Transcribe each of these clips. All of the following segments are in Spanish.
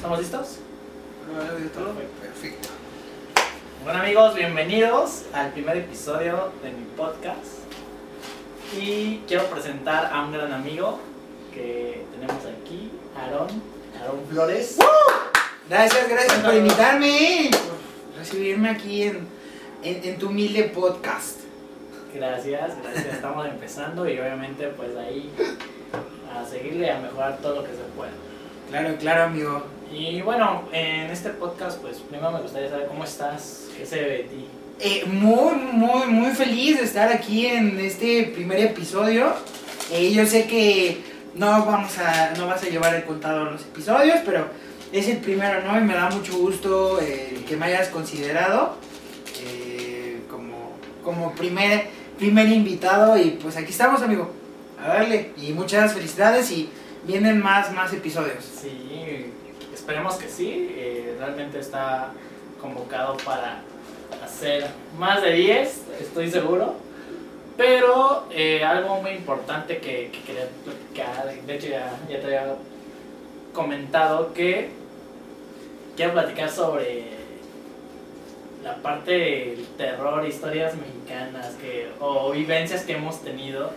¿Estamos listos? Perfecto. Bueno amigos, bienvenidos al primer episodio de mi podcast. Y quiero presentar a un gran amigo que tenemos aquí, Aarón, Aarón Flores. Gracias, gracias por invitarme, por recibirme aquí en, en, en tu humilde podcast. Gracias, gracias. Estamos empezando y obviamente pues ahí a seguirle a mejorar todo lo que se pueda. Claro, claro, amigo. Y bueno, en este podcast pues primero me gustaría saber cómo estás, qué se ve de ti. Eh, muy, muy, muy feliz de estar aquí en este primer episodio. Eh, yo sé que no vamos a, no vas a llevar el contado los episodios, pero es el primero, ¿no? Y me da mucho gusto eh, que me hayas considerado eh, como, como primer, primer invitado. Y pues aquí estamos, amigo. A darle. Y muchas felicidades y vienen más, más episodios. Sí, esperemos que sí. eh, realmente está convocado para hacer más de 10, estoy seguro. Pero eh, algo muy importante que, que quería platicar, de hecho ya, ya te había comentado que quiero platicar sobre la parte del terror, historias mexicanas que, o vivencias que hemos tenido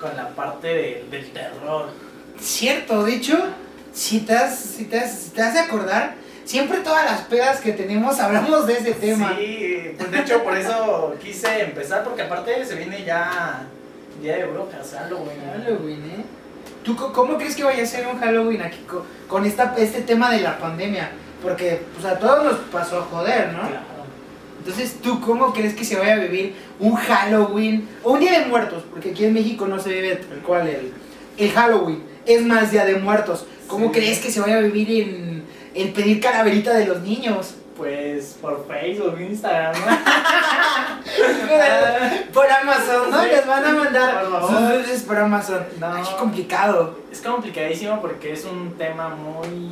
con la parte de- del terror. Cierto, de hecho, si te, has, si, te has, si te has de acordar, siempre todas las pedas que tenemos hablamos de ese tema. Sí, pues de hecho por eso quise empezar, porque aparte se viene ya Día de Brujas, Halloween. Halloween, ¿eh? ¿Tú cómo crees que vaya a ser un Halloween aquí co- con esta, este tema de la pandemia? Porque pues, a todos nos pasó a joder, ¿no? Claro. Entonces, ¿tú cómo crees que se vaya a vivir un Halloween o un Día de Muertos? Porque aquí en México no se vive tal cual el, el Halloween, es más Día de Muertos. ¿Cómo Sí. crees que se vaya a vivir en el pedir calaverita de los niños? Pues por Facebook, Instagram, ¿no? por Amazon, ¿no? Sí. Les van a mandar sus dulces por Amazon. No. Ay, qué complicado. Es complicadísimo porque es un tema muy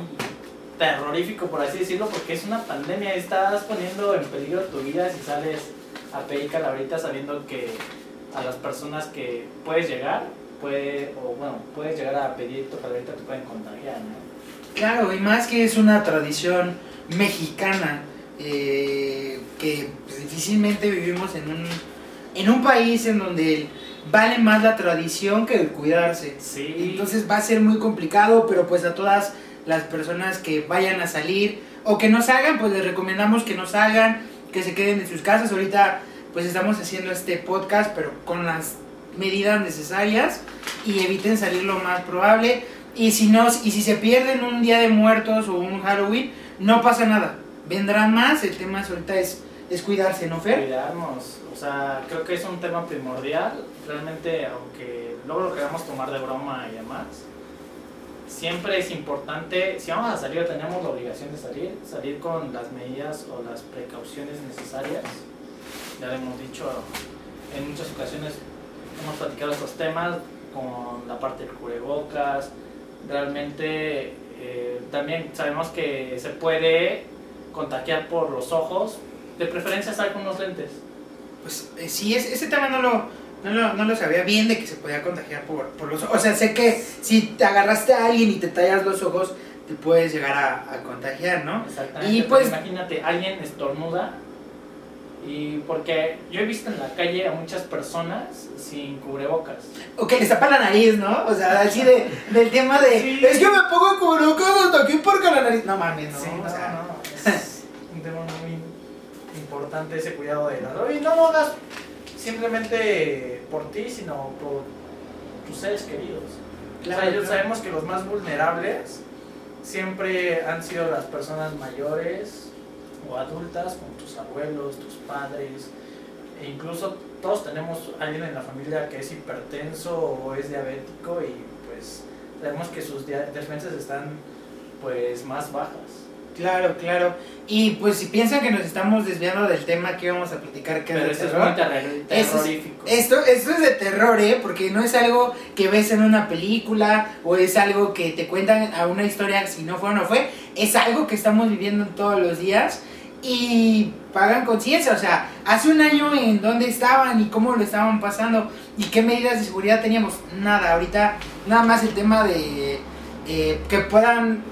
terrorífico, por así decirlo, porque es una pandemia. Estás poniendo en peligro tu vida si sales a pedir calabritas sabiendo que a las personas que puedes llegar, puede, o bueno, puedes llegar a pedir tu calabrita, te pueden contagiar, ¿no? Claro, y más que es una tradición mexicana eh, que pues, difícilmente vivimos en un, en un país en donde vale más la tradición que el cuidarse. Sí. Entonces va a ser muy complicado, pero pues a todas las personas que vayan a salir o que no salgan, pues les recomendamos que no salgan, que se queden en sus casas. Ahorita pues estamos haciendo este podcast, pero con las medidas necesarias y eviten salir lo más probable. Y si no, y si se pierden un día de muertos o un Halloween, no pasa nada. Vendrán más, el tema ahorita es, es cuidarse, ¿no, Fer? cuidarnos. O sea, creo que es un tema primordial. Realmente, aunque luego lo queramos tomar de broma y demás, siempre es importante, si vamos a salir, tenemos la obligación de salir, salir con las medidas o las precauciones necesarias. Ya lo hemos dicho en muchas ocasiones, hemos platicado estos temas con la parte del cubrebocas. Realmente, eh, también sabemos que se puede contagiar por los ojos, de preferencia estar con unos lentes. Pues eh, sí, es- ese tema no lo, no, lo, no lo sabía bien de que se podía contagiar por, por los ojos. O sea, sé que si te agarraste a alguien y te tallas los ojos, te puedes llegar a, a contagiar, ¿no? Exactamente. Y pues- imagínate, alguien estornuda y porque yo he visto en la calle a muchas personas sin cubrebocas. O que les tapa la nariz, ¿no? O sea, así de, del tema de, Sí. es que me pongo cubrebocas hasta aquí porque la nariz... No mames, no. Sí, o sea, no, es un tema muy importante ese cuidado de la Y no lo hagas simplemente por ti, sino por tus seres queridos. Claro, o sea, ellos claro. sabemos que los más vulnerables siempre han sido las personas mayores o adultas, como tus abuelos, tus padres, e incluso todos tenemos alguien en la familia que es hipertenso o es diabético y pues sabemos que sus defensas están pues más bajas. Claro, claro. Y pues si piensan que nos estamos desviando del tema que íbamos a platicar, que es Pero de esto es terror, muy es- terrorífico. Esto, esto es de terror, ¿eh? Porque no es algo que ves en una película o es algo que te cuentan a una historia, si no fue o no fue. Es algo que estamos viviendo todos los días y pagan conciencia. O sea, hace un año en dónde estaban y cómo lo estaban pasando y qué medidas de seguridad teníamos. Nada, ahorita nada más el tema de eh, que puedan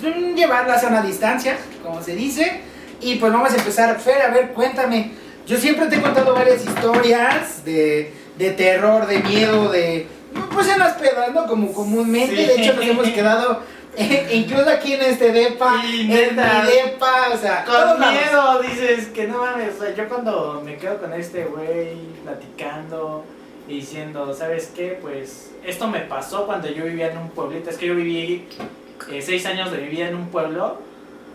llevarlas a una distancia, como se dice. Y pues vamos a empezar. Fer, a ver, cuéntame. Yo siempre te he contado varias historias de, de terror, de miedo, de... Pues en las pedas, ¿no? Como comúnmente. Sí. De hecho, nos hemos quedado... eh, incluso aquí en este depa, Sí, en mi depa, o sea, Con miedo dices que no mames, o sea, yo cuando me quedo con este güey platicando y diciendo, ¿sabes qué? Pues esto me pasó cuando yo vivía en un pueblito, es que yo viví eh, seis años de vivir en un pueblo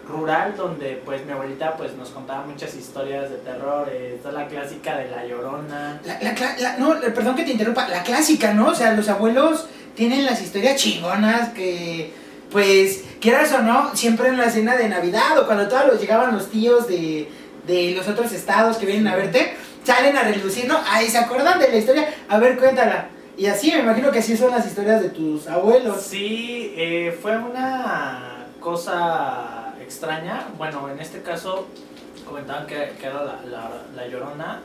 rural donde pues mi abuelita pues nos contaba muchas historias de terror, eh, está la clásica de la llorona. La, la la- no, perdón que te interrumpa, la clásica, ¿no? O sea, los abuelos tienen las historias chingonas que, pues, quieras o no, siempre en la cena de Navidad o cuando todos los llegaban los tíos de, de los otros estados que vienen a verte, salen a relucir, ¿no? Ay, ¿se acuerdan de la historia? A ver, cuéntala. Y así, me imagino que así son las historias de tus abuelos. Sí, eh, fue una cosa extraña. Bueno, en este caso comentaban que, que era la, llorona.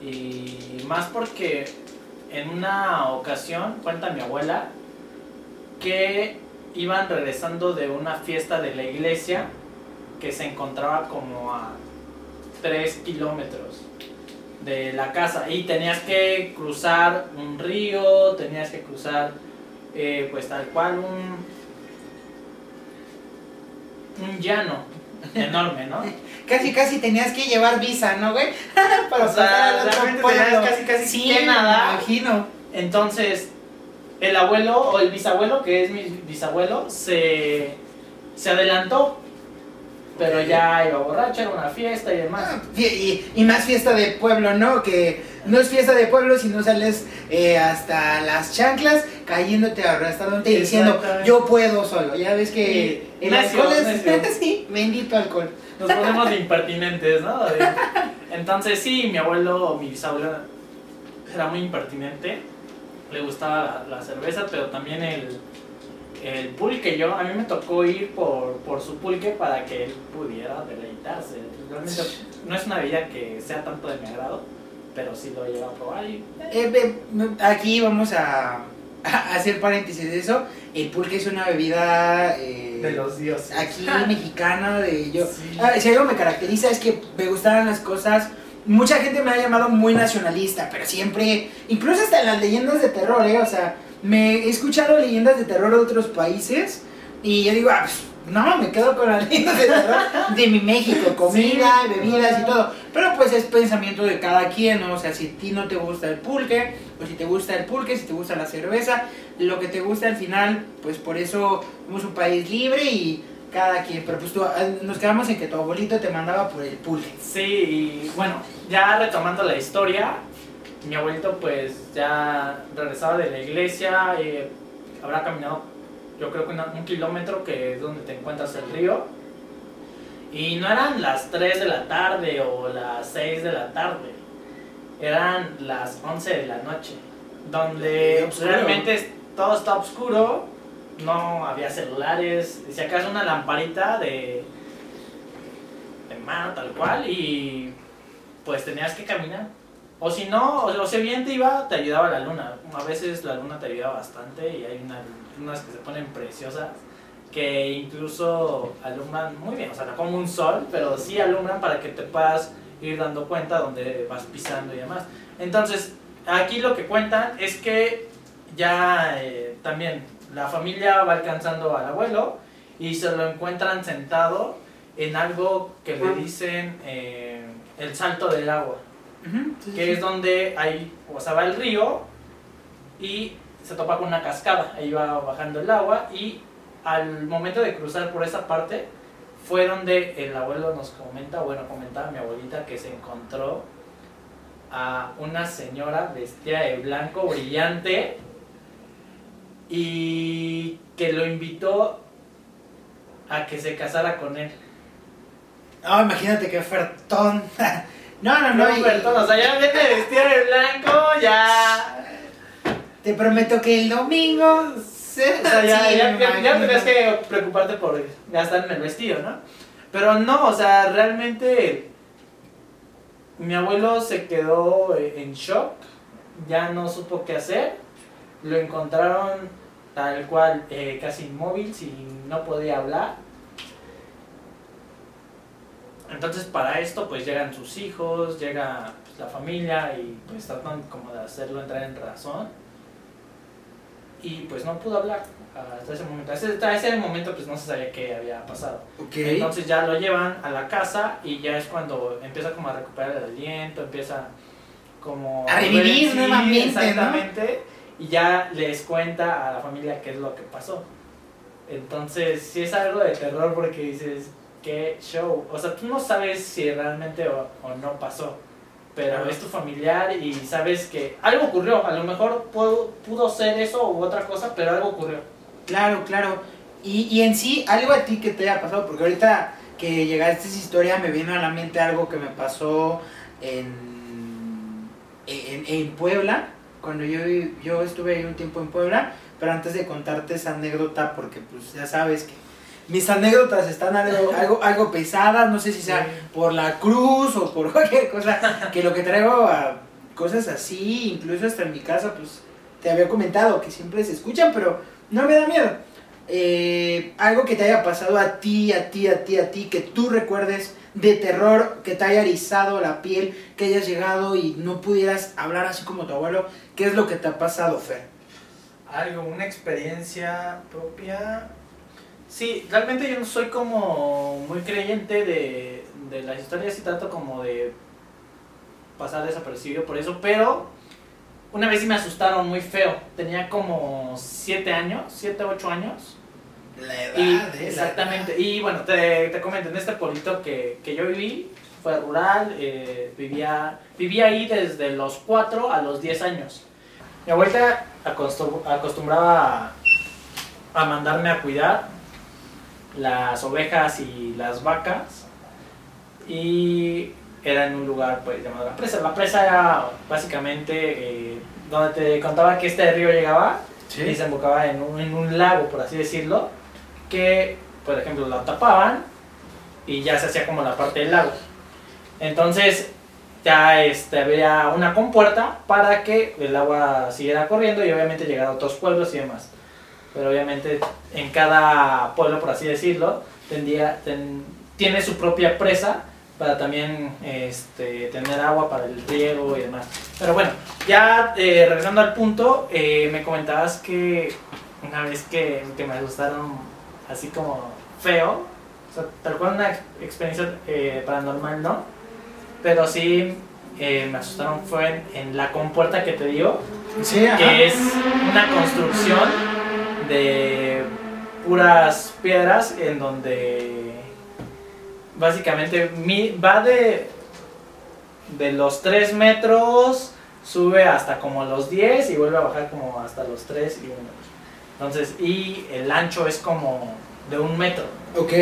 Y más porque en una ocasión, cuenta mi abuela, que iban regresando de una fiesta de la iglesia que se encontraba como a 3 kilómetros de la casa y tenías que cruzar un río, tenías que cruzar eh, pues tal cual un un llano enorme, ¿no? Casi, casi tenías que llevar visa, ¿no, güey? Para O sea, realmente tenías casi, casi sí, que nadar. me imagino. Entonces, el abuelo o el bisabuelo, que es mi bisabuelo, se, se adelantó, pero ya iba borracho, era una fiesta y demás. Ah, Y, y más fiesta de pueblo, ¿no? Que no es fiesta de pueblo si no sales eh, hasta las chanclas cayéndote, arrastrándote y diciendo yo puedo solo. Ya ves que Y el necio, alcohol es necio. sí, bendito alcohol. Nos ponemos de impertinentes, ¿no? Entonces sí, mi abuelo, mi bisabuelo era muy impertinente, le gustaba la, la cerveza, pero también el, el pulque. Yo, a mí me tocó ir por, por su pulque para que él pudiera deleitarse. Realmente no es una bebida que sea tanto de mi agrado, pero sí lo he llegado a probar y... Eh, ve- aquí vamos a, a hacer paréntesis de eso. El pulque es una bebida eh, De los dioses. aquí mexicana de yo. Sí. Ah, si algo me caracteriza es que me gustaban las cosas. Mucha gente me ha llamado muy nacionalista, pero siempre, incluso hasta en las leyendas de terror, ¿eh? O sea, me he escuchado leyendas de terror de otros países y yo digo, ah, pues, no, me quedo con las leyendas de terror de mi México, comida, Sí. bebidas y todo. Pero pues es pensamiento de cada quien, ¿no? O sea, si a ti no te gusta el pulque, o si te gusta el pulque, si te gusta la cerveza, lo que te gusta al final, pues por eso somos un país libre y cada quien. Pero pues tú, ah, nos quedamos en que tu abuelito te mandaba por el pulque. Sí, y bueno, ya retomando la historia, mi abuelito pues ya regresaba de la iglesia, eh, habrá caminado yo creo que una- un kilómetro que es donde te encuentras el río. Y no eran las 3 de la tarde o las 6 de la tarde, eran las 11 de la noche, donde realmente todo está oscuro, no había celulares, si acaso una lamparita de, de mano tal cual y pues tenías que caminar. O si no, o, si bien te iba, te ayudaba la luna. A veces la luna te ayuda bastante y hay una- unas que se ponen preciosas que incluso alumbran muy bien, o sea, no como un sol, pero sí alumbran para que te puedas ir dando cuenta donde vas pisando y demás. Entonces, aquí lo que cuentan es que ya eh, también la familia va alcanzando al abuelo y se lo encuentran sentado en algo que le dicen eh, el salto del agua que es donde hay, o sea, va el río y se topa con una cascada, ahí va bajando el agua y al momento de cruzar por esa parte fue donde el abuelo nos comenta, bueno, comentaba mi abuelita que se encontró a una señora vestida de blanco brillante y que lo invitó a que se casara con él. No, imagínate qué ofertón. no, no, no. No, perdón, o sea, ya viene vestida de blanco, ya Te prometo que el domingo. Se... O sea, ya, Sí, ya, ya- ya tenías que preocuparte por gastar en el vestido, ¿no? Pero no, o sea, realmente mi abuelo se quedó eh, en shock, ya no supo qué hacer, lo encontraron tal cual, eh, casi inmóvil, sin no podía hablar. Entonces para esto pues llegan sus hijos, llega pues, la familia y pues tratan como de hacerlo entrar en razón. Y pues no pudo hablar hasta ese momento. Hasta ese momento pues no se sabía qué había pasado. Ok. Entonces ya lo llevan a la casa y ya es cuando empieza como a recuperar el aliento, empieza como A revivir Sí, nuevamente, ¿no? Exactamente. Y ya les cuenta a la familia qué es lo que pasó. Entonces sí es algo de terror porque dices, qué show. O sea, tú no sabes si realmente o, o no pasó. Pero Claro. es tu familiar y sabes que algo ocurrió. A lo mejor pudo, pudo ser eso u otra cosa, pero algo ocurrió. Claro, claro. Y, y en sí, algo a ti que te haya pasado, porque ahorita que llegaste a esa historia me vino a la mente algo que me pasó en, en, en Puebla, cuando yo, yo estuve ahí un tiempo en Puebla, pero antes de contarte esa anécdota, porque pues ya sabes que mis anécdotas están algo, algo, algo pesadas, no sé si sea por la cruz o por cualquier cosa, que lo que traigo a cosas así, incluso hasta en mi casa, pues te había comentado que siempre se escuchan, pero no me da miedo. Eh, algo que te haya pasado a ti, a ti, a ti, a ti, que tú recuerdes de terror, que te haya erizado la piel, que hayas llegado y no pudieras hablar así como tu abuelo. ¿Qué es lo que te ha pasado, Fer? Algo, una experiencia propia. Sí, realmente yo no soy como muy creyente de, de las historias y trato como de pasar desapercibido por eso, pero una vez sí me asustaron muy feo. Tenía como 7 años, 7, 8 años. La Y, exactamente. Y bueno, te, te comento, en este pueblito que, que yo viví, fue rural, eh, vivía, vivía ahí desde los 4 a los 10 años. Mi abuelita acostum- acostumbraba a, a mandarme a cuidar las ovejas y las vacas. Y era en un lugar pues llamado La Presa. La Presa era básicamente eh, donde te contaba que este río llegaba y desembocaba en un, en un lago, por así decirlo, que, por ejemplo, lo tapaban y ya se hacía como la parte del lago. Entonces, ya este, había una compuerta para que el agua siguiera corriendo y obviamente llegara a otros pueblos y demás. Pero obviamente en cada pueblo, por así decirlo, tendría, ten- tiene su propia presa para también este, tener agua para el riego y demás. Pero bueno, ya eh, regresando al punto, eh, me comentabas que una vez que, que me asustaron así como feo, o sea, tal cual una ex- experiencia eh, paranormal, ¿no? Pero sí eh, me asustaron fue en, en la compuerta que te digo, Sí, ajá. que es una construcción de puras piedras en donde básicamente mi- va de, de los 3 metros, sube hasta como los 10 y vuelve a bajar como hasta los 3 y 1. Entonces, y el ancho es como de un metro. Ok.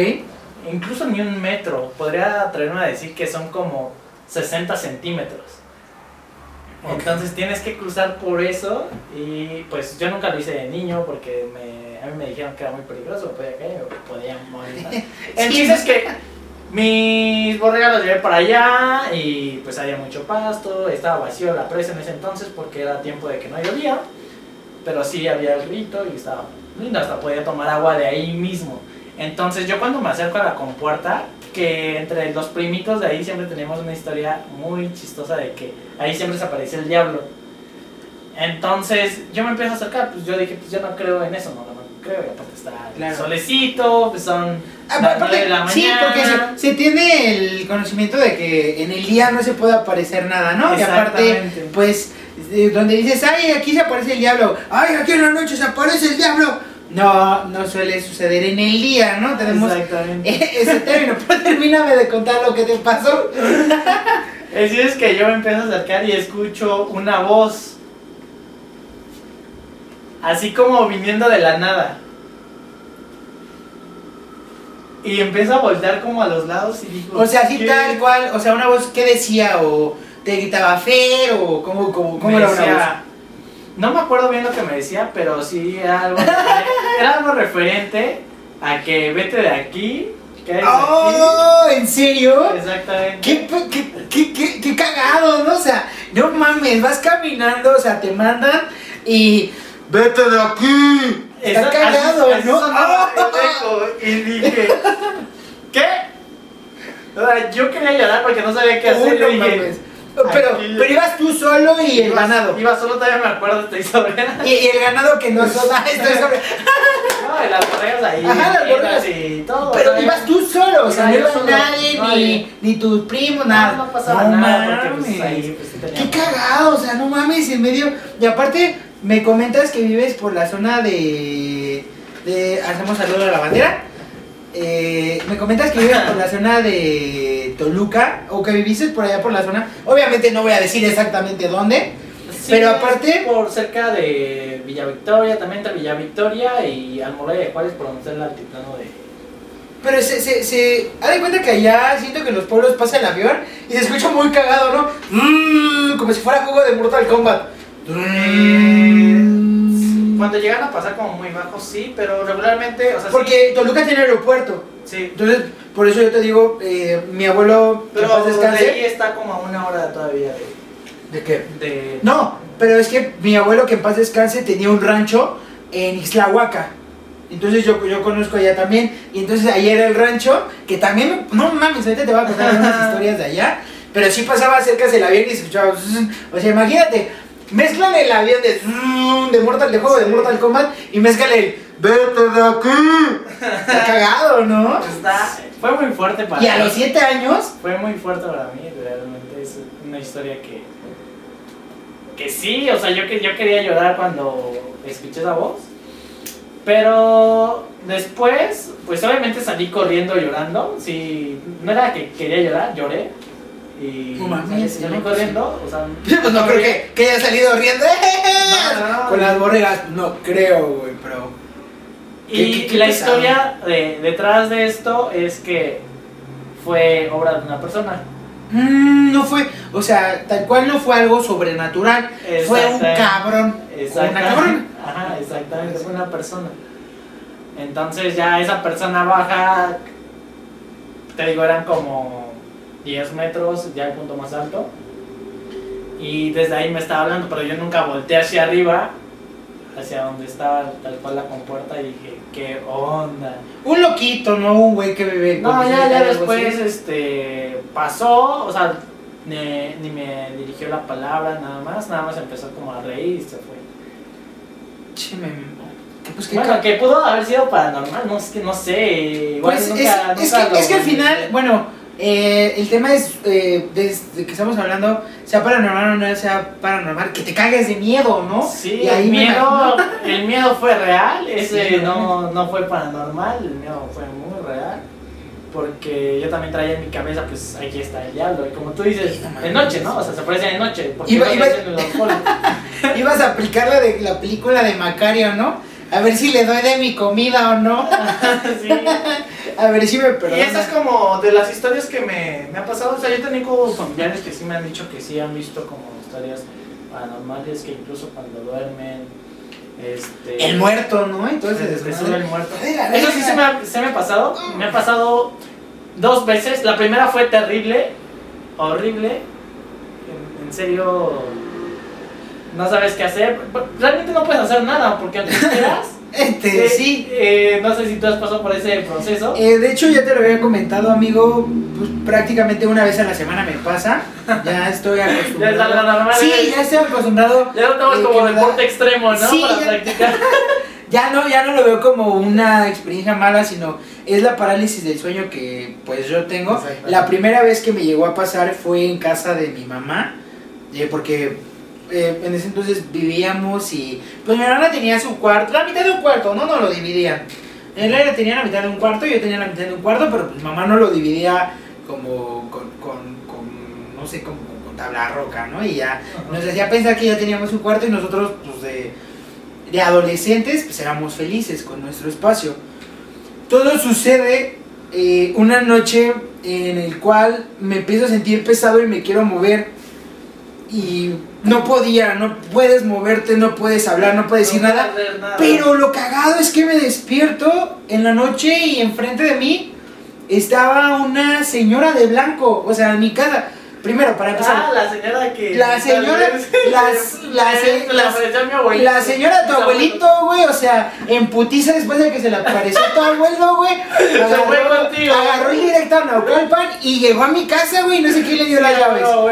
Incluso ni un metro. Podría atreverme a decir que son como 60 centímetros. Entonces tienes que cruzar por eso y pues yo nunca lo hice de niño porque me, a mí me dijeron que era muy peligroso, podía caer, podía morir. El chiste es que mis borregas los llevé para allá y pues había mucho pasto, estaba vacío la presa en ese entonces porque era tiempo de que no llovía, pero sí había el rito y estaba lindo, hasta podía tomar agua de ahí mismo. Entonces yo cuando me acerco a la compuerta, que entre los primitos de ahí siempre tenemos una historia muy chistosa de que ahí siempre se aparece el diablo. Entonces yo me empiezo a acercar, pues yo dije, pues yo no creo en eso, no, no creo, y aparte está el solecito, pues son Ah, las porque- nueve de la sí, porque mañana. se, se tiene el conocimiento de que en el día no se puede aparecer nada, ¿no? Y aparte, pues, eh, donde dices, ay, aquí se aparece el diablo, ay, aquí en la noche se aparece el diablo. No, no suele suceder en el día, ¿no? Tenemos Exactamente. ese término. Pero termíname de contar lo que te pasó. Así es que yo me empiezo a acercar y escucho una voz. Así como viniendo de la nada. Y empiezo a voltear como a los lados y digo. O sea, así ¿qué? tal cual, o sea, una voz que decía, o te gritaba Fer, o cómo, cómo, cómo era una voz. No me acuerdo bien lo que me decía, pero sí era algo, era algo referente a que vete de aquí. ¡Oh! ¿En serio? Exactamente. ¿Qué, qué, qué, qué, qué cagado, ¿no? O sea, no mames, vas caminando, o sea, te mandan y vete de aquí. Está cagado, así- ¿no? pendejo, Y dije, ¿qué? O sea, yo quería llorar porque no sabía qué hacer. Uy, no y dije, mames. Pero, aquí- pero ibas tú solo y el ganado. Iba solo, todavía me acuerdo esta historia. Y, y el ganado que no son. Ah, esto es sobre- No, y las borregas ahí. Ajá, las borregas. Y todo. Pero ibas tú solo, o sea, no iba solo, nadie, no, ni, ni tus primos, No, nada. no pasaba No nada porque pues, ahí pues, sí Qué cagado, o sea, no mames, en medio. Y aparte, me comentas que vives por la zona de. de hacemos saludo a la bandera. Eh, me comentas que vives por la zona de Toluca, o que viviste por allá por la zona. Obviamente no voy a decir exactamente dónde. Sí, Pero aparte- Por cerca de Villa Victoria, también entre Villa Victoria y Almoloya de Juárez, por donde está el altiplano de. Pero se, se, se. Haz de cuenta que allá siento que en los pueblos pasa el avión y se escucha muy cagado, ¿no? Mm, como si fuera juego de Mortal Kombat. Mm. Cuando llegan a pasar como muy bajos, sí, pero regularmente, o sea, Porque Toluca tiene aeropuerto. sí. sí. Entonces, por eso yo te digo, eh, mi abuelo, Pero paz de ahí descanse. está como a una hora todavía de. ¿De qué? de No, pero es que mi abuelo, que en paz descanse, tenía un rancho en Ixtlahuaca. Entonces yo, yo conozco allá también. Y entonces ahí era el rancho, que también, no mames, ahorita te voy a contar unas historias de allá. Pero sí pasaba cerca del avión y se escuchaba. O sea, imagínate, mezclan el avión de, de Mortal, de juego de Mortal Kombat y mezclan el vete de aquí. Está cagado, ¿no? Está, fue muy fuerte para Y a mí. los 7 años, Fue muy fuerte para mí, realmente es una historia que. Que sí, o sea, yo, que, yo quería llorar cuando escuché esa voz. Pero después, pues obviamente salí corriendo llorando. Sí, no era que quería llorar, lloré. Y no, corriendo, o sea, pues no creo que, que haya salido riendo. No, no, no. Con las borregas, no creo, güey, pero. Y, ¿Qué- qué- qué y la historia de, detrás de esto es que fue obra de una persona. Mm, no fue, o sea, tal cual no fue algo sobrenatural, fue un Exactamente. cabrón. Una Exactamente. cabrón. Ajá, exactamente, fue una persona. Entonces ya esa persona baja, te digo, eran como 10 metros, ya el punto más alto. Y desde ahí me estaba hablando, pero yo nunca volteé hacia arriba, hacia donde estaba tal cual la compuerta y dije, ¿qué onda? Un loquito, no un güey que bebe. No, ya, ya después así. este, pasó, o sea, ni, ni me dirigió la palabra, nada más, nada más empezó como a reír y se fue. Che, me- que Pues qué Bueno, que pudo haber sido paranormal, no, es que no sé. Igual Pues nunca, es, es nunca que, lo- es que al final, bueno, eh, el tema es, eh, desde que estamos hablando, sea paranormal o no sea paranormal, que te cagues de miedo, ¿no? Sí, Y ahí el miedo, el miedo fue real, ese Sí, no, no fue paranormal, el miedo fue muy real. Porque yo también traía en mi cabeza, pues aquí está el diablo. Y como tú dices, de noche, ¿no? O sea, se aparece de noche. Porque Iba- no iba- en los. Ibas a aplicar la de la película de Macario, ¿no? A ver si le doy de mi comida o no. Sí. A ver si me perdona. Y esa es como de las historias que me, me ha pasado. O sea, yo tengo familiares que sí me han dicho que sí han visto como historias paranormales, que incluso cuando duermen. Este, El muerto, ¿no? Entonces, se, se sube el muerto. Eso sí se me, ha, se me ha pasado. Me ha pasado dos veces. La primera fue terrible, horrible. En, en serio, no sabes qué hacer. Realmente no puedes hacer nada porque aunque quieras. Este, eh, sí. eh, no sé si tú has pasado por ese proceso. Eh, de hecho, ya te lo había comentado, amigo. Pues prácticamente una vez a la semana me pasa. Ya estoy Ya es acostumbrado. algo normal. Sí, ya estoy acostumbrado. Ya lo tomas eh, como me da- deporte extremo, ¿no? Sí, Para ya- practicar. Ya no, ya no lo veo como una experiencia mala, sino es la parálisis del sueño que pues yo tengo. La primera vez que me llegó a pasar fue en casa de mi mamá, eh, porque eh, en ese entonces vivíamos y pues mi hermana tenía su cuarto, la mitad de un cuarto, no, no lo dividían. Él tenía la mitad de un cuarto, yo tenía la mitad de un cuarto, pero pues mamá no lo dividía como con, con, con, no sé, como con tabla roca, ¿no? Y ya nos hacía pensar que ya teníamos un cuarto y nosotros, pues de, de adolescentes, pues éramos felices con nuestro espacio. Todo sucede eh, una noche en el cual me empiezo a sentir pesado y me quiero mover y no podía, no puedes moverte, no puedes hablar, no puedes decir nada. Pero lo cagado es que me despierto en la noche y enfrente de mí estaba una señora de blanco, o sea, en mi casa. Primero, para empezar. Ah, la señora que. La señora, las, la, se- Se la las- la señora tu abuelito, güey, o sea, en putiza después de que se le apareció tu abuelo, güey, fue contigo, agarró directo a Naucalpan y llegó a mi casa, güey, no sé quién le dio las llaves. No.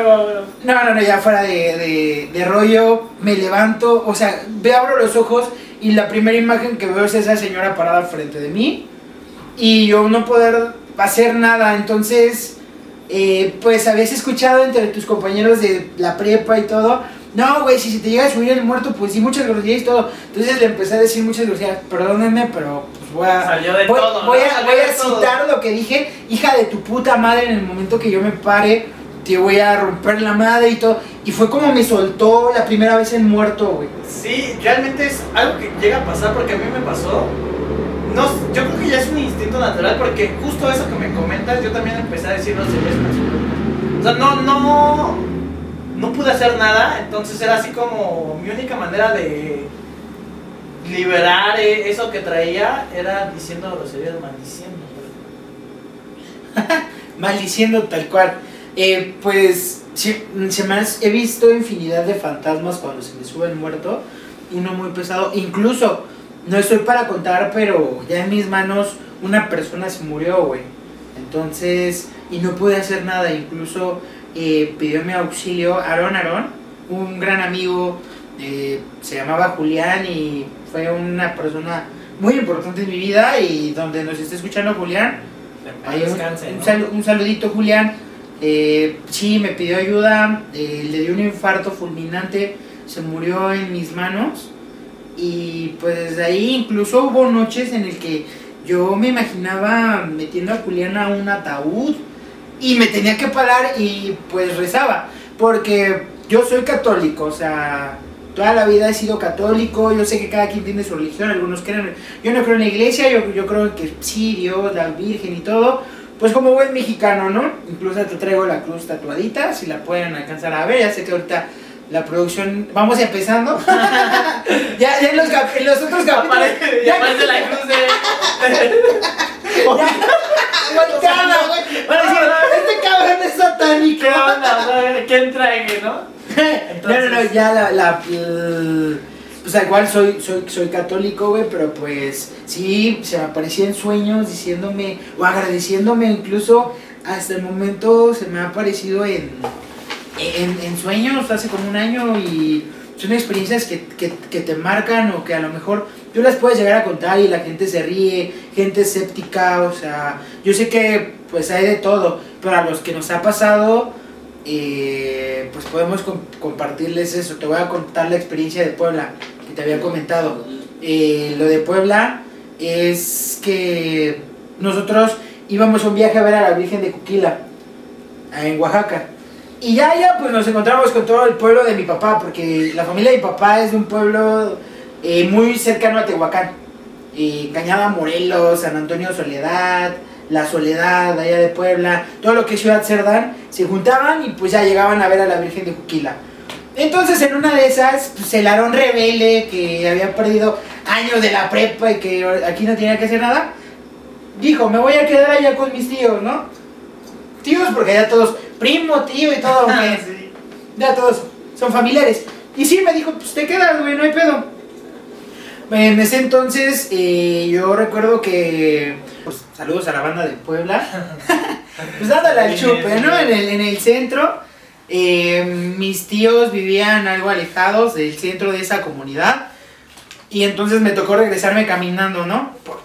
No, no, no, ya fuera de, de, de rollo, me levanto, o sea, ve, abro los ojos y la primera imagen que veo es esa señora parada frente de mí y yo no poder hacer nada, entonces, eh, pues habías escuchado entre tus compañeros de la prepa y todo, no, güey, si se te llega a subir el muerto, pues sí, muchas groserías y todo, entonces le empecé a decir muchas groserías, perdónenme, pero pues voy a... Salió de voy, todo, voy ¿no? a, Salió voy de a todo. citar lo que dije, hija de tu puta madre, en el momento que yo me pare, te voy a romper la madre y todo. Y fue como me soltó la primera vez en muerto, güey. Sí, realmente es algo que llega a pasar porque a mí me pasó. No, yo creo que ya es un instinto natural porque justo eso que me comentas, yo también empecé a decir groserías. O sea, no, no, no pude hacer nada, entonces era así como mi única manera de liberar eh, eso que traía era diciendo groserías, maldiciendo. Maldiciendo tal cual. Eh, pues sí, se me he visto infinidad de fantasmas cuando se me sube el muerto. Uno muy pesado. Incluso, no estoy para contar, pero ya en mis manos una persona se murió, güey. Entonces, y no pude hacer nada. Incluso eh, pidió mi auxilio Aarón Aarón, un gran amigo. eh, se llamaba Julián y fue una persona muy importante en mi vida. Y donde nos está escuchando Julián, Ahí un, Descanse, un ¿no? salu- un saludito, Julián. Eh, sí, me pidió ayuda, eh, le dio un infarto fulminante, se murió en mis manos. Y pues de ahí incluso hubo noches en el que yo me imaginaba metiendo a Julián a un ataúd y me tenía que parar y pues rezaba. Porque yo soy católico, o sea, toda la vida he sido católico, yo sé que cada quien tiene su religión, algunos creen, yo no creo en la iglesia, yo, yo creo que sí, Dios, la Virgen y todo, pues como buen mexicano, ¿no? Incluso te traigo la cruz tatuadita, si la pueden alcanzar a ver, ya sé que ahorita la producción, vamos empezando, ya, ya en los, cap- en los otros capítulos, Aparece, ya- aparece la cruz de. volteada, güey, decir, este cabrón es satánico. ¿Qué onda? O sea, ¿Qué entregue, no? no, no, no, ya la, la, el- pues al cual soy, soy, soy católico, güey, pero pues sí, se me aparecía en sueños diciéndome, o agradeciéndome incluso, hasta el momento se me ha aparecido en, en, sueños hace como un año y son experiencias que, que, te marcan o que a lo mejor tú las puedes llegar a contar y la gente se ríe, gente escéptica, o sea, yo sé que pues hay de todo, pero a los que nos ha pasado, eh, pues podemos com- compartirles eso. Te voy a contar la experiencia de Puebla que te había comentado. Eh, lo de Puebla es que nosotros íbamos a un viaje a ver a la Virgen de Cuquila en Oaxaca. Y ya, ya, pues nos encontramos con todo el pueblo de mi papá, porque la familia de mi papá es de un pueblo eh, muy cercano a Tehuacán. Eh, Cañada Morelos, San Antonio Soledad, La Soledad, allá de Puebla, todo lo que es Ciudad Cerdán, se juntaban y pues ya llegaban a ver a la Virgen de Juquila. Entonces en una de esas, pues el Aarón rebelde, que había perdido años de la prepa y que aquí no tenía que hacer nada, dijo, me voy a quedar allá con mis tíos, ¿no? Tíos porque ya todos, primo, tío y todo, aunque Sí. ya todos son familiares. Y sí, me dijo, pues te quedas, güey, no hay pedo. En ese entonces, eh, yo recuerdo que. Pues, saludos a la banda de Puebla. pues dándole al chupe. ¿no? En el, en el centro. eh, mis tíos vivían algo alejados del centro de esa comunidad. Y entonces me tocó regresarme caminando, ¿no? Por,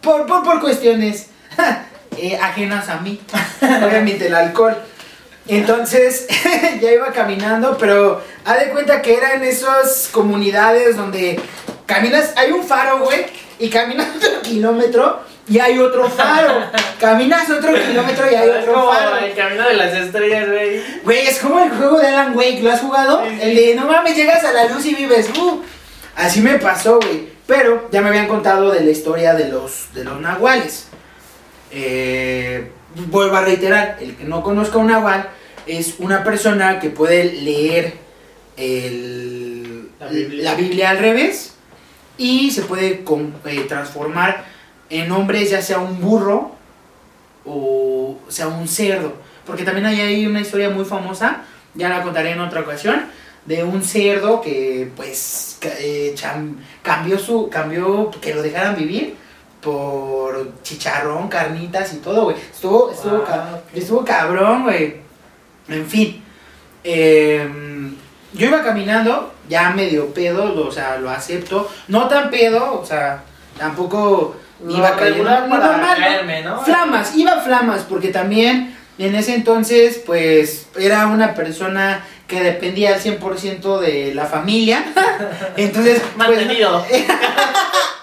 por, por, por cuestiones eh, ajenas a mí. Obviamente el alcohol. Entonces ya iba caminando, pero haz de cuenta que eran esas comunidades donde caminas, hay un faro, güey, y caminas otro kilómetro y hay otro faro. Caminas otro kilómetro y hay Es otro como faro. el camino de las estrellas, güey. Güey, es como el juego de Alan Wake, ¿lo has jugado? Sí, sí. El de no mames, llegas a la luz y vives. Uh. Así me pasó, güey. Pero ya me habían contado de la historia de los, de los nahuales. Eh, vuelvo a reiterar, el que no conozca un nahual es una persona que puede leer el- La Biblia. la Biblia al revés y se puede con- eh, transformar en hombres ya sea un burro o sea un cerdo. porque también hay ahí una historia muy famosa, ya la contaré en otra ocasión, de un cerdo que pues eh, cambió su, cambió que lo dejaran vivir por chicharrón, carnitas y todo, güey. Estuvo, estuvo, Wow, ca- ok. estuvo cabrón, güey. En fin. eh, yo iba caminando, ya medio pedo, lo- o sea, lo acepto. No tan pedo, o sea, tampoco iba Lo cayendo. para normal, ¿no? caerme, ¿no? Flamas, iba flamas, porque también en ese entonces, pues, era una persona que dependía al 100% de la familia. Entonces, pues, Mantenido.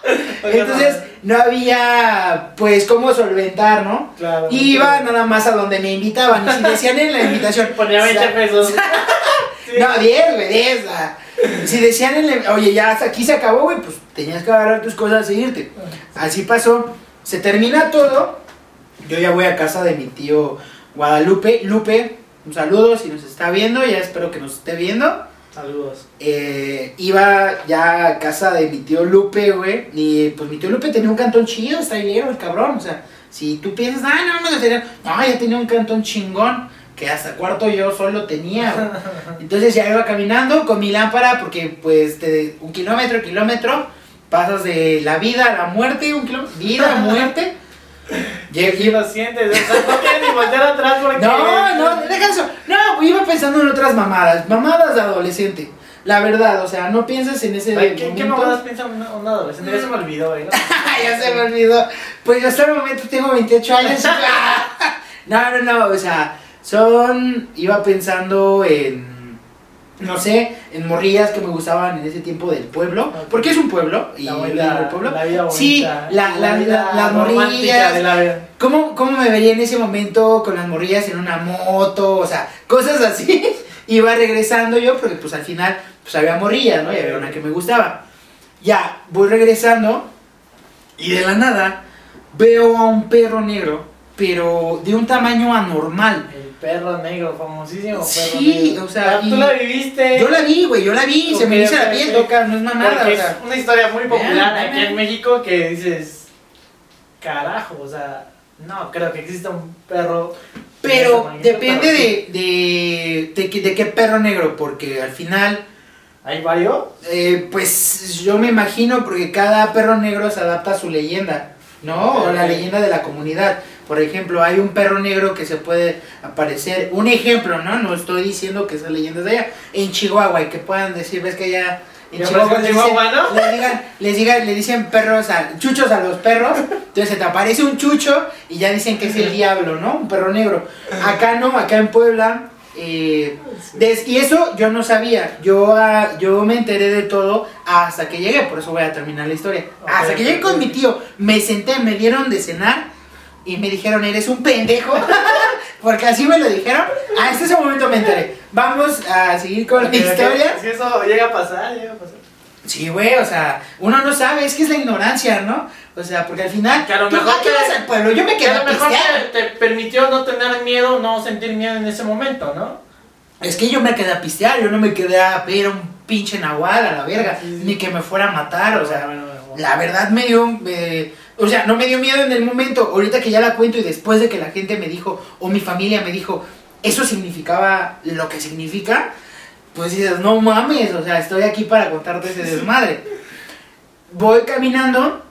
entonces no había, pues, cómo solventar, ¿no? Claro. Iba nada más a donde me invitaban. Y si decían en la invitación. Ponía 20 "Sa- pesos. Sí. No, 10, güey, 10. ah. Si decían en la, oye, ya hasta aquí se acabó, güey, pues tenías que agarrar tus cosas e irte. Así pasó. Se termina todo. Yo ya voy a casa de mi tío Guadalupe. Lupe, un saludo si nos está viendo. Ya espero que nos esté viendo. Saludos. Eh, iba ya a casa de mi tío Lupe, güey. Y pues mi tío Lupe tenía un cantón chido, está bien, el cabrón. O sea, si tú piensas, ah, no, no, tenía, no, ya tenía un cantón chingón. Que hasta cuarto yo solo tenía, güey. Entonces ya iba caminando con mi lámpara, porque pues de un kilómetro, kilómetro, pasas de la vida a la muerte, un kilómetro, vida muerte. Lle- Y lo sientes, o sea, no quieres ni voltear atrás porque... no, no, deja eso. No, iba pensando en otras mamadas, mamadas de adolescente. La verdad, o sea, no piensas en ese Ay, ¿Qué, ¿Qué momento. mamadas piensa un, un adolescente? Ya se me olvidó. ¿no? ya se me olvidó. Pues yo hasta el momento tengo 28 años. no, no, no, o sea, son. Iba pensando en. No sé, en morrillas que me gustaban en ese tiempo del pueblo. Porque es un pueblo. Y La digo el pueblo. la vida. Sí, la- la- vida la- las morrillas. de la vida. ¿Cómo, ¿Cómo me vería en ese momento con las morrillas en una moto? O sea, cosas así. Iba regresando yo porque pues al final pues había morrillas, ¿no? Y había una que me gustaba. Ya, voy regresando y de la nada veo a un perro negro, pero de un tamaño anormal. El perro negro, famosísimo perro Sí, negro. o sea, Ah, Tú la viviste. Yo la vi, güey, yo la vi, se me hizo la piel loca, no es mamada, o es una historia muy popular Vean, aquí vean. en México que dices, carajo, o sea, no creo que exista un perro. Pero tamaño, depende pero sí. de, de, de, qué- de qué perro negro, porque al final ¿Hay varios? Eh, pues yo me imagino porque cada perro negro se adapta a su leyenda, ¿no? O la leyenda de la comunidad. Por ejemplo, hay un perro negro que se puede aparecer, un ejemplo, ¿no? No estoy diciendo que esa leyenda de allá, en Chihuahua, y que puedan decir, ves que allá en Ya Chihuahua, en les, Chihuahua, dicen, ¿no? les digan, les digan, le dicen perros a, chuchos a los perros, entonces se te aparece un chucho y ya dicen que es el diablo, ¿no? Un perro negro. Acá no, acá en Puebla, eh, des- y eso yo no sabía. Yo, ah, yo me enteré de todo hasta que llegué, por eso voy a terminar la historia. Hasta que llegué con mi tío, me senté, me dieron de cenar y me dijeron, eres un pendejo. Porque así me lo dijeron. Hasta ese momento me enteré. Vamos a seguir con la historia. Si eso llega a pasar, llega a pasar. Sí, güey, o sea, uno no sabe, es que es la ignorancia, ¿no? O sea, porque al final, Que a lo ¿tú mejor te- vas al pueblo? Yo me Que quedé a a lo mejor pistear. te, te permitió no tener miedo, no sentir miedo en ese momento, ¿no? Es que yo me quedé a pistear, yo no me quedé a ver a un pinche nahual a la verga, Sí, sí. ni que me fuera a matar, o sea, Bueno, bueno, bueno. la verdad me dio, eh, o sea, no me dio miedo en el momento, ahorita que ya la cuento y después de que la gente me dijo, o mi familia me dijo, eso significaba lo que significa, pues dices, no mames, o sea, estoy aquí para contarte ese desmadre. Voy caminando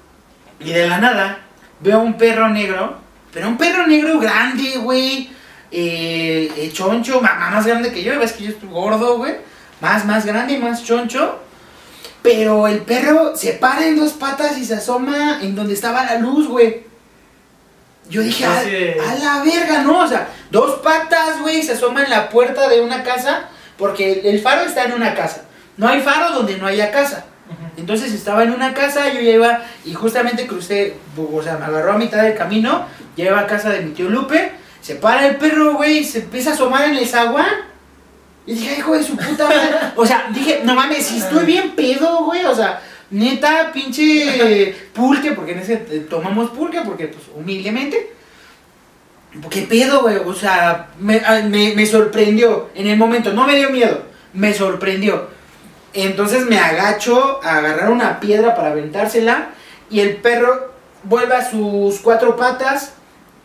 y de la nada veo un perro negro, pero un perro negro grande, güey, eh, eh, choncho, ma- más grande que yo, ves que yo estoy gordo, güey, más, más grande, más choncho. Pero el perro se para en dos patas y se asoma en donde estaba la luz, güey. Yo dije, a, la verga, ¿no? O sea, dos patas, güey, se asoma en la puerta de una casa, porque el, faro está en una casa. No hay faro donde no haya casa. Entonces estaba en una casa, yo ya iba y justamente crucé, o sea, me agarró a mitad del camino, ya iba a casa de mi tío Lupe, se para el perro, güey, y se empieza a asomar en el zaguán. Y dije, hijo de su puta madre. O sea, dije, no mames, si estoy bien pedo, güey, o sea, neta, pinche pulque, porque en ese eh, tomamos pulque, porque pues humildemente. ¿Qué pedo, güey? O sea, me, ah, me, me sorprendió en el momento, no me dio miedo, me sorprendió. Entonces me agacho a agarrar una piedra para aventársela y el perro vuelve a sus cuatro patas,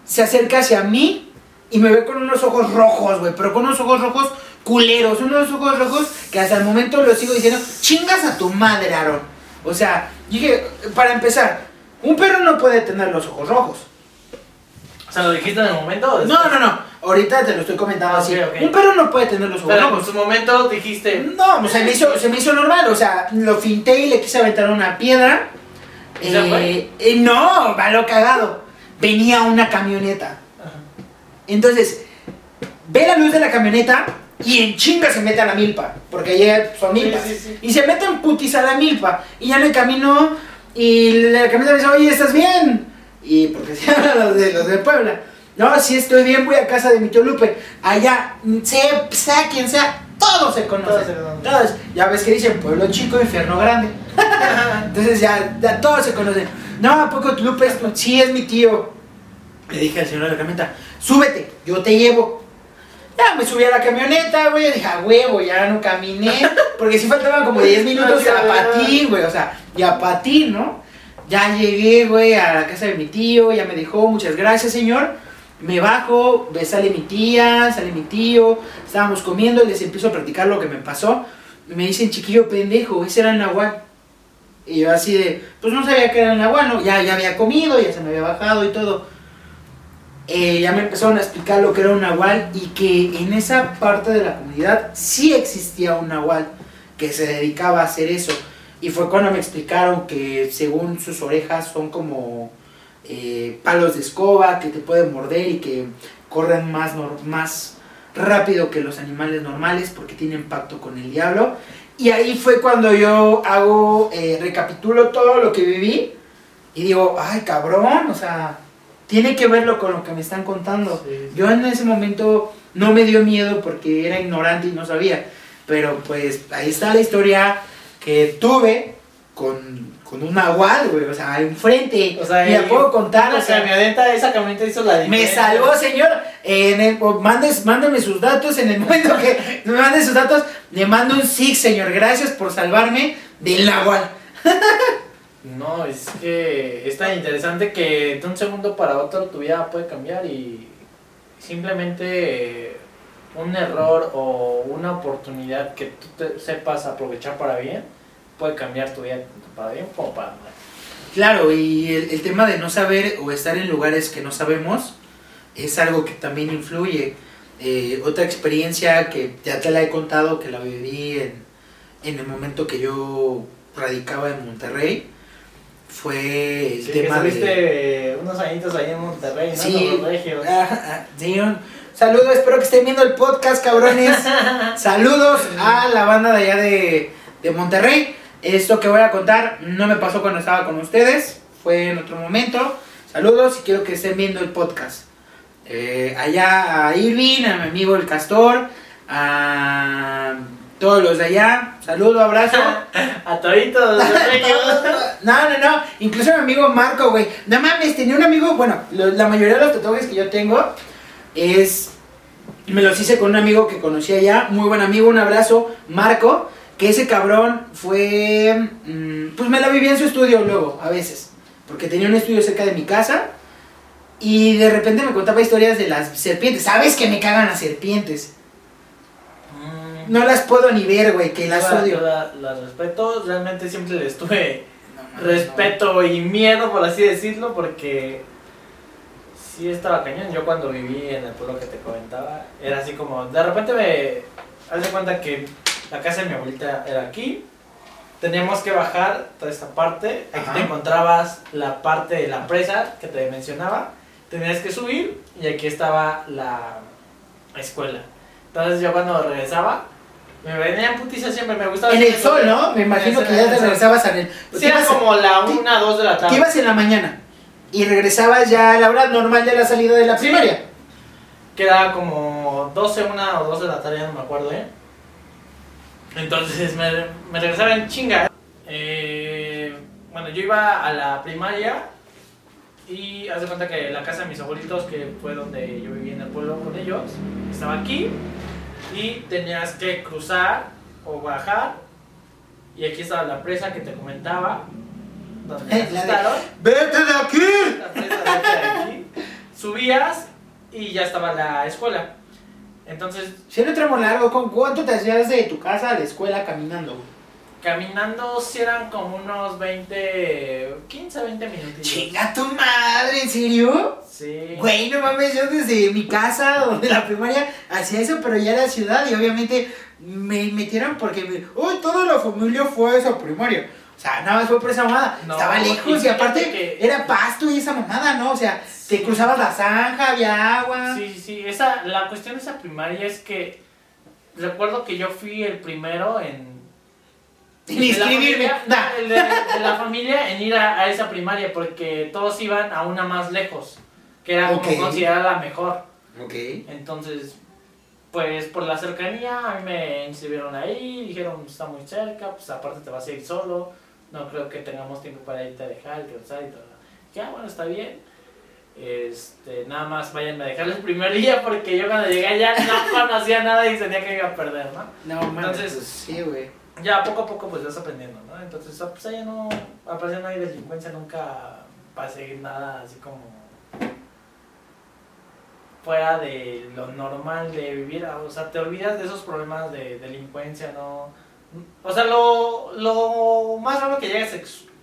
se acerca hacia mí y me ve con unos ojos rojos, güey, pero con unos ojos rojos culeros, unos ojos rojos que hasta el momento lo sigo diciendo, chingas a tu madre, Aaron. O sea, dije, para empezar, un perro no puede tener los ojos rojos. O sea, ¿lo dijiste en el momento? o No, no, no, ahorita te lo estoy comentando así. Un perro no puede tener los ojos Pero en rojos. su momento dijiste. No, pues se me, hizo, se me hizo normal, o sea, lo finté y le quise aventar una piedra. ¿Y se fue? Eh, eh, no, va lo cagado. Venía una camioneta. Ajá. Entonces, ve la luz de la camioneta y en chinga se mete a la milpa, porque allá son milpas. sí, sí. Y se mete en putis a la milpa. Y ya me camino y la camioneta me dice, oye, ¿estás bien? Y porque se hablan los de, los de Puebla. No, sí estoy bien, voy a casa de mi tío Lupe. Allá, sea, sea quien sea, todos se conocen. Todos. Todos. Ya ves que dicen pueblo chico, infierno grande. Entonces ya, ya todos se conocen. No, ¿a poco Lupe es tu- Sí, es mi tío. Le dije al señor de la camioneta, súbete, yo te llevo. Ya me subí a la camioneta, güey, dije, a huevo, ya no caminé. Porque sí faltaban como 10 minutos a patín, güey, o sea, ya patín, ¿no? Ya llegué, güey, a la casa de mi tío, ya me dijo, muchas gracias, señor. Me bajo, sale mi tía, sale mi tío, estábamos comiendo, les empiezo a platicar lo que me pasó. Y me dicen, chiquillo pendejo, ese era el nahual. Y yo así de, pues no sabía que era el nahual, ¿no? Ya, ya había comido, ya se me había bajado y todo. Eh, ya me empezaron a explicar lo que era un nahual y que en esa parte de la comunidad sí existía un nahual que se dedicaba a hacer eso. Y fue cuando me explicaron que según sus orejas son como eh, palos de escoba que te pueden morder y que corren más, más rápido que los animales normales porque tienen pacto con el diablo. Y ahí fue cuando yo hago, eh, recapitulo todo lo que viví y digo, ay cabrón, o sea, tiene que verlo con lo que me están contando. Sí. Yo en ese momento no me dio miedo porque era ignorante y no sabía. Pero pues ahí está la historia que tuve con, con un nahual, güey. O sea, enfrente. O sea, y la puedo contar. O sea, camioneta, esa camioneta hizo la me diferencia. salvó, señor. En el, o mandes, mándame sus datos en el momento que me mande sus datos. Le mando un sí, señor. Gracias por salvarme del nahual. No, es que es tan interesante que de un segundo para otro tu vida puede cambiar y simplemente un error o una oportunidad que tú te sepas aprovechar para bien puede cambiar tu vida para bien como para mal. Claro, y el, el tema de no saber o estar en lugares que no sabemos es algo que también influye. Eh, otra experiencia que ya te la he contado, que la viví en, en el momento que yo radicaba en Monterrey, fue el Sí, que tema de... estuviste unos añitos ahí en Monterrey, ¿no? Sí. Los regios. Ah, ah, sí, un saludo, espero que estén viendo el podcast, cabrones. Saludos a la banda de allá de, de Monterrey. Esto que voy a contar no me pasó cuando estaba con ustedes, fue en otro momento. Saludos y quiero que estén viendo el podcast. Eh, allá a Irving, a mi amigo el Castor, a todos los de allá. Saludo, abrazo. A toditos. No, no, no. Incluso mi amigo Marco, güey. No mames, tenía un amigo. Bueno, lo- la mayoría de los tatuajes que yo tengo es. Me los hice con un amigo que conocí allá. Muy buen amigo, un abrazo. Marco. Que ese cabrón fue. mm, pues me la vivía en su estudio luego, a veces. Porque tenía un estudio cerca de mi casa. Y de repente me contaba historias de las serpientes. ¿Sabes que me cagan las serpientes? No las puedo ni ver, güey, que las la- odio. yo la- las respeto, realmente siempre les tuve No respeto y miedo, por así decirlo, porque sí estaba cañón. Yo cuando viví en el pueblo que te comentaba, era así como, de repente me haz de cuenta que la casa de mi abuelita era aquí. Teníamos que bajar toda esta parte. Aquí Ajá. te encontrabas la parte de la presa que te mencionaba. Tenías que subir y aquí estaba la escuela. Entonces yo cuando regresaba, me venía en putiza siempre, me gustaba. En el sol, ¿no? Me imagino que ya te regresabas a el. Sí, era como la ¿Qué? 1, 2 de la Te tarde. ibas en la mañana y regresabas ya a la hora normal de la salida de la primaria. Que era como 12, 1 o 2 de la tarde, no me acuerdo, ¿eh? Entonces me, me regresaba en chinga. Eh, bueno, yo iba a la primaria y haz de cuenta que la casa de mis abuelitos, que fue donde yo viví en el pueblo con ellos, estaba aquí y tenías que cruzar o bajar. Y aquí estaba la presa que te comentaba, donde me Eh, la de- asustaron. ¡Vete de aquí! La presa de aquí. Subías y ya estaba la escuela. Entonces, Si era un tramo largo, ¿con cuánto te hacías de tu casa a la escuela caminando? güey? Caminando si eran como unos 20, 15, 20 minutos. Chinga tu madre, ¿en serio? Sí. Güey, no mames, yo desde mi casa o de la primaria hacía eso, pero ya era ciudad y obviamente me metieron porque, me, uy, toda la familia fue a esa primaria. O sea, nada más fue por esa mamada. No, Estaba lejos y aparte que- era pasto y esa mamada, ¿no? O sea, te cruzabas la zanja, había agua. Sí, sí, sí. Esa, la cuestión de esa primaria es que recuerdo que yo fui el primero en... Sin de la inscribirme. familia- no, de, de la familia en ir a, a esa primaria porque todos iban a una más lejos, que era como considerada la mejor. Ok. Entonces, pues por la cercanía a mí me inscribieron ahí, dijeron está muy cerca, pues aparte te vas a ir solo, no creo que tengamos tiempo para irte a dejar, que y todo. Ya, bueno, está bien. Este, nada más vayan a dejar el primer día porque yo cuando llegué ya no conocía nada y sentía que iba a perder, ¿no? No mames, Entonces- pues, sí, güey. Ya poco a poco pues vas aprendiendo, ¿no? Entonces, pues allá no, aparece no hay delincuencia nunca para seguir nada así como fuera de lo normal de vivir, o sea, te olvidas de esos problemas de delincuencia, ¿no? O sea, lo, lo más raro que llegas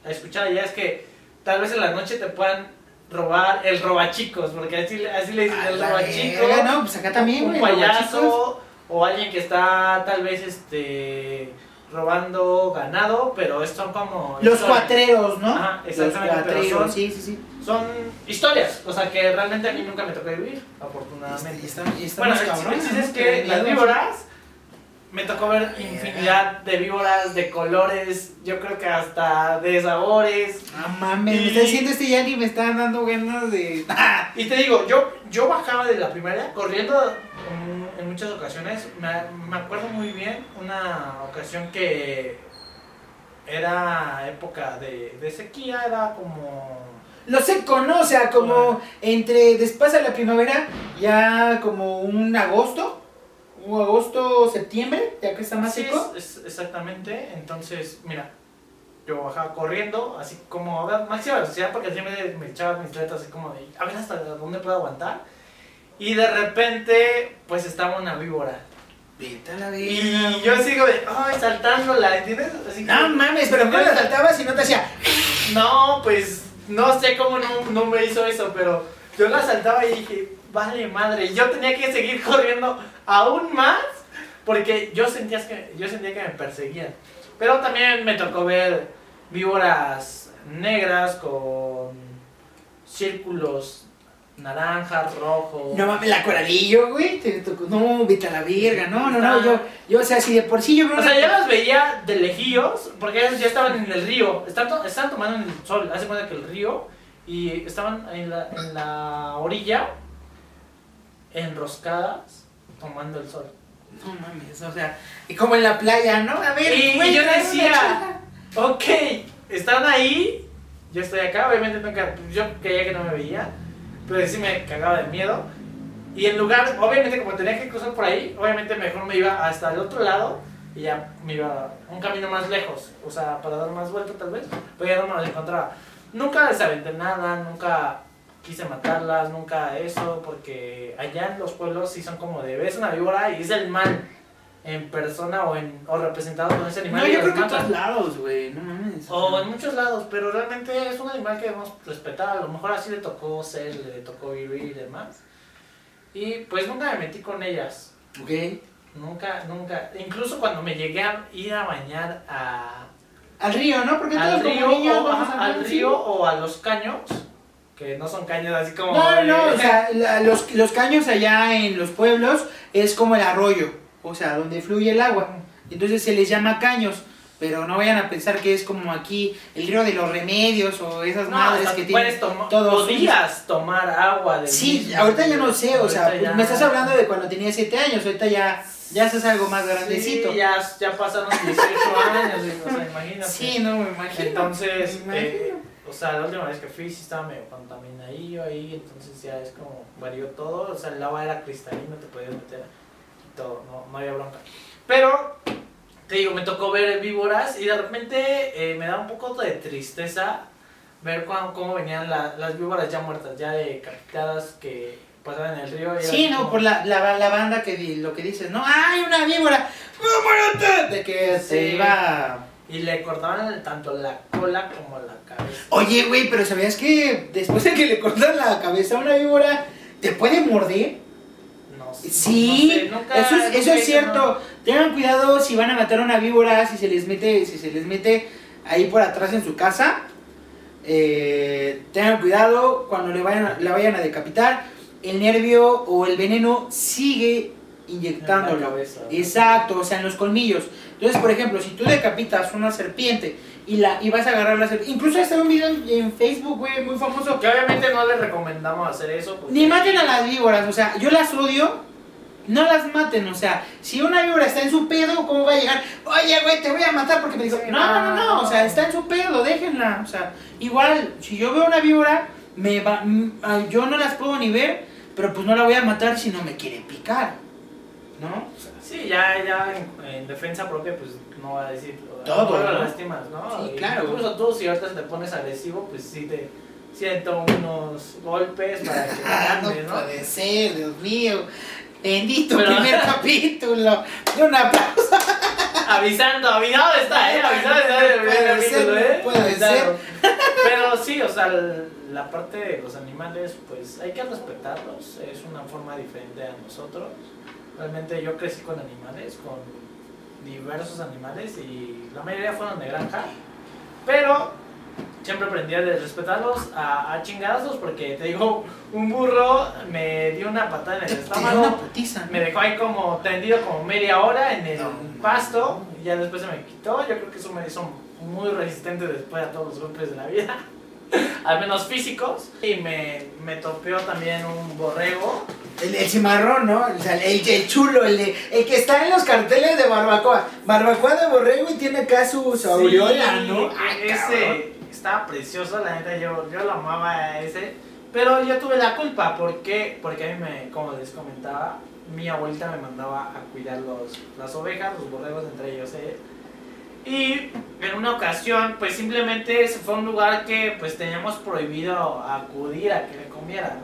a escuchar allá es que tal vez en la noche te puedan robar el robachicos, porque así, así le dicen el robachico verga, No, pues acá también, un payaso o alguien que está tal vez este robando ganado, pero son como Los historias. cuatreros, ¿no? Ajá, Los exactamente, pero cuatreros, son- sí, sí, sí. Son historias, o sea que realmente a mí nunca me tocó vivir, afortunadamente. y está- y Bueno, el chiste es que las víboras me tocó ver infinidad de víboras de colores, yo creo que hasta de sabores. Ah, mames, me Y- está diciendo este ya ni me está dando ganas de. Y te digo, yo, yo bajaba de la primaria corriendo en muchas ocasiones. Me, me acuerdo muy bien una ocasión que era época de, de sequía, era como... Lo seco, ¿no? O sea, como entre después de la primavera, ya como un agosto, un agosto, septiembre, ya que está más Sí, seco. es- es- exactamente, entonces, mira, yo bajaba corriendo, así como a máxima velocidad, porque siempre me echaba mis letras así como de, a ver hasta dónde puedo aguantar. Y de repente, pues estaba una víbora. Vete a la verga, Y yo sigo de, ay, saltándola, ¿entiendes? Así No que- mames, pero ¿cómo la saltabas y no te hacía? No, pues no sé cómo no, no me hizo eso, pero yo la saltaba y dije, vale madre, yo tenía que seguir corriendo aún más porque yo sentía que, yo sentía que me perseguían. Pero también me tocó ver víboras negras con círculos naranjas, rojos. No mames, la coralillo, güey. No, vete a la verga. No, no, no. Yo, yo, o sea, si de por sí yo veo O sea, yo las veía de lejillos, porque ellos ya estaban en el río, estaban, to- estaban tomando en el sol, hace cuenta que el río, y estaban en la, en la orilla, enroscadas, tomando el sol. No mames, o sea, y como en la playa, ¿no? A ver, Y güey, yo decía-. Ok, están ahí, yo estoy acá, obviamente nunca, yo creía que no me veía, pero sí me cagaba de miedo. Y en lugar, obviamente como tenía que cruzar por ahí, obviamente mejor me iba hasta el otro lado y ya me iba un camino más lejos, o sea, para dar más vuelta tal vez, pero ya no me las encontraba. Nunca les aventé nada, nunca quise matarlas, nunca eso, porque allá en los pueblos sí son como de, ves una víbora y es el mal en persona o, en, o representado con ese animal No, yo creo que en todos lados, güey. No mames. O en muchos lados, pero realmente es un animal que debemos respetar. A lo mejor así le tocó ser, le tocó vivir y demás. Y pues nunca me metí con ellas. Ok. Nunca, nunca. Incluso cuando me llegué a ir a bañar a, Al río, ¿no? Porque al, como río, niños o, vamos ajá, a- al río o a los caños, que no son caños así como. No, no, o sea, la- los, los caños allá en los pueblos es como el arroyo, o sea, donde fluye el agua. Entonces se les llama caños, pero no vayan a pensar que es como aquí el río de los remedios o esas No, madres hasta que puedes tienen todos podías tomar agua de Sí, ahorita ya no sé, o sea, ya- me estás hablando de cuando tenía 7 años, ahorita ya, ya estás algo más grandecito. Sí, ya, ya pasaron 18 años, o sea, imagínate. Sí, no me imagino. Entonces, me imagino. eh, o sea, la última vez que fui sí estaba medio contaminadillo ahí, entonces ya es como varió todo, o sea, el agua era cristalino, te podías meter todo, no, no había bronca. Pero, te digo, me tocó ver víboras y de repente eh, me da un poco de tristeza ver cómo venían la- las víboras ya muertas, ya decapitadas, que pasaba en el río. y Sí, no, como- por la, la, la banda que di- lo que dices, ¿no? ¡Ay, una víbora! ¡Vámonos! De que se iba... Y le cortaban tanto la cola como la cabeza. Oye, güey, pero ¿sabías que después de que le cortan la cabeza a una víbora, te puede morder? Sé. Sí, no sé, nunca- eso es, eso es cierto. Tengan cuidado si van a matar a una víbora, si se les mete, si se les mete ahí por atrás en su casa. Eh, tengan cuidado cuando le vayan, la vayan a decapitar. El nervio o el veneno sigue inyectándolo. En la cabeza. Exacto, o sea, en los colmillos. Entonces, por ejemplo, si tú decapitas una serpiente y la y vas a agarrar la serpiente, incluso está un video en, en Facebook, güey, muy famoso. Que obviamente no les recomendamos hacer eso. porque- Ni maten a las víboras, o sea, yo las odio. No las maten, o sea, si una víbora está en su pedo, ¿cómo va a llegar? Oye, güey, te voy a matar porque me dijo, no, no, no, no, o sea, está en su pedo, déjenla. O sea, igual, si yo veo una víbora, me va, mm, yo no las puedo ni ver, pero pues no la voy a matar si no me quiere picar, ¿no? O sea, Sí, ya, ya en, en defensa propia, pues no va a decir. Todo, no lastimas, ¿no? Sí, Y claro. Incluso tú, si ahorita te pones agresivo, pues sí te siento unos golpes para que Ah, ¿no? puede ser, Dios mío. Bendito Pero- primer capítulo. De un aplauso. Avisando, avisado está, ¿eh? Avisado está el primer Puede capítulo, ser, ¿eh? puede Avisado. Pero sí, o sea, la parte de los animales, pues hay que respetarlos. Es una forma diferente a nosotros. Realmente yo crecí con animales, con diversos animales y la mayoría fueron de granja. Pero siempre aprendí a respetarlos a, a porque te digo, un burro me dio una patada en el Te dio una estómago. Me dejó ahí como tendido como media hora en el No. pasto y ya después se me quitó. Yo creo que eso me hizo muy resistente después a todos los golpes de la vida, al menos físicos. Y me, me topeó también un borrego. El, el cimarrón, ¿no? O sea, el, el chulo, el, de- el que está en los carteles de barbacoa. Barbacoa de borrego y tiene acá su, su aureola, Sí, ¿no? Ay, ese estaba precioso, la neta, yo, yo lo amaba a ese. Pero yo tuve la culpa, ¿por? Porque a mí, me, como les comentaba, mi abuelita me mandaba a cuidar los, las ovejas, los borregos, entre ellos él. Y en una ocasión, pues simplemente se fue a un lugar que pues teníamos prohibido acudir a que le comiera.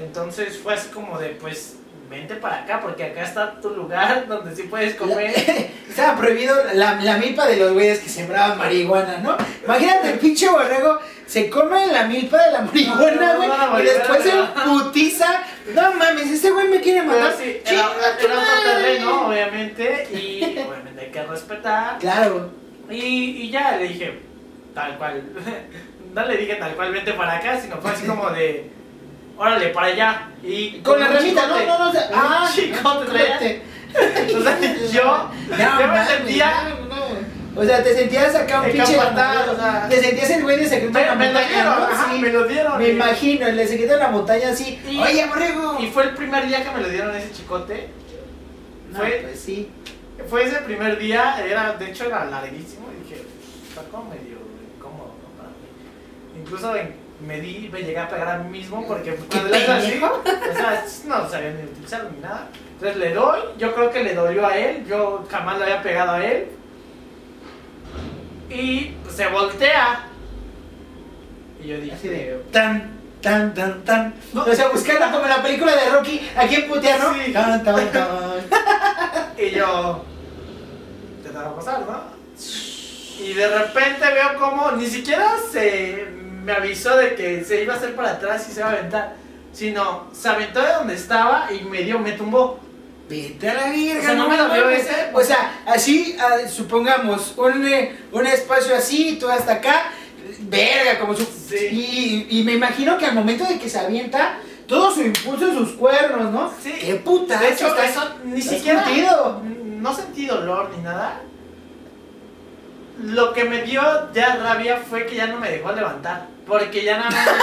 Entonces fue así como de, pues, vente para acá, porque acá está tu lugar donde sí puedes comer. Estaba prohibido la, la milpa de los güeyes que sembraban marihuana, ¿no? Imagínate, el pinche borrego se come la milpa de la marihuana, güey, no, no, no, y después se putiza. No mames, ese güey me quiere matar. sí, era, otro terreno, obviamente, y obviamente hay que respetar. Claro. Y, y ya le dije, tal cual, no le dije tal cual, vente para acá, sino fue así como de, órale, para allá. Y Con la ramita, no, no, no. o sea, un Ah, chicote. O sea, yo, yo me sentía. O sea, te sentías acá un pinche. o sea. Te sentías el güey de secreto en me, la me lo montaña, dieron, ¿no? Sí. me lo dieron. Me y- imagino, el de secreto en la montaña así. Y- Oye, borrego. Y fue el primer día que me lo dieron ese chicote. No, fue- pues sí. Fue ese primer día, era, de hecho era larguísimo y dije, está como medio incómodo ¿no? para mí. Incluso en- me di, me llegué a pegar a mí mismo porque ¿Qué cuando le así, o sea, no sabía ni utilizarlo ni nada. Entonces le doy, yo creo que le dolió a él, yo jamás le había pegado a él. Y se voltea. Y yo dije, Así de tan, tan, tan, tan. O sea, buscando como en la película de Rocky, ¿a quién putear, no? Sí. Tan, tan, tan. Y yo, te va a pasar, ¿no? Y de repente veo como ni siquiera se me avisó de que se iba a hacer para atrás y se iba a aventar, sino se aventó de donde estaba y me dio, me tumbó. Vete a la virga, O sea, no me lo ese. O sea, así, ah, supongamos, un, eh, un espacio así, tú hasta acá, verga, como su. Sí. Y, y me imagino que al momento de que se avienta, todo su impulso en sus cuernos, ¿no? Sí. ¡Qué puta! De hecho, eso ni siquiera. curtido. No sentí dolor ni nada. Lo que me dio ya rabia fue que ya no me dejó levantar. Porque ya nada más.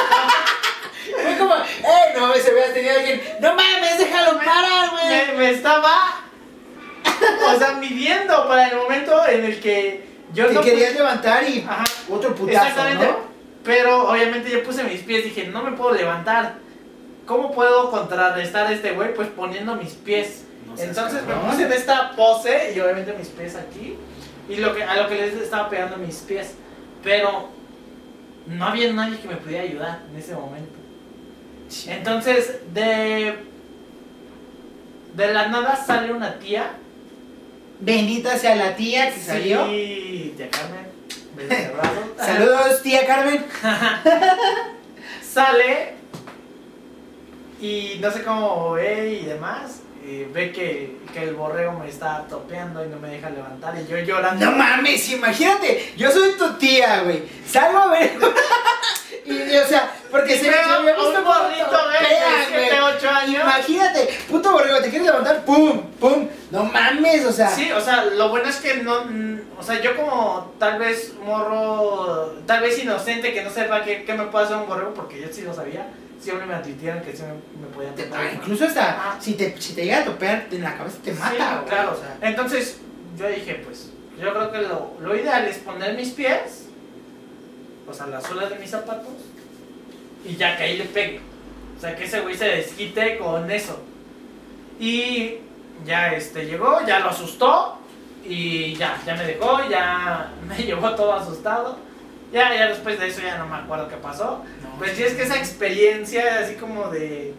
Fue como, ¡eh! No, se veas tenido alguien. ¡No mames, déjalo parar, güey! me, me estaba. O sea, midiendo para el momento en el que yo Te no querías levantar y Ajá. otro putazo, Exactamente. ¿no? Pero obviamente yo puse mis pies, dije, no me puedo levantar. ¿Cómo puedo contrarrestar a este güey? Pues poniendo mis pies. Entonces me puse en esta pose y obviamente mis pies aquí. Y lo que, a lo que les estaba pegando mis pies. Pero no había nadie que me pudiera ayudar en ese momento. Entonces, de. De la nada sale una tía. Bendita sea la tía que salió. Sí, tía Carmen. Saludos, tía Carmen. sale y no sé cómo ve y demás. Ve que, que el borrego me está topeando y no me deja levantar y yo llorando. No mames, imagínate, yo soy tu tía, güey. Salgo a ver. y, y, o sea, porque se se me ha a visto un gordito, güey, años. Imagínate, puto borrego, te quieres levantar, pum, pum. No mames, o sea. Sí, o sea, lo bueno es que no, mm, o sea, yo como tal vez morro, tal vez inocente que no sepa qué, qué me puede hacer un borrego porque yo sí lo sabía, siempre me advirtieron que sí me, podían tocar. incluso hasta Ajá. si te, si te llega a topear en la cabeza te Sí, mata, güey, claro. o sea. Entonces, yo dije, pues, yo creo que lo, lo ideal es poner mis pies, o sea, las suelas de mis zapatos, y ya que ahí le pegue. O sea, que ese güey se desquite con eso. Y ya este llegó, ya lo asustó, y ya, ya me dejó, ya me llevó todo asustado. Ya, ya después de eso ya no me acuerdo qué pasó. No, Pues sí, es que esa experiencia así como de...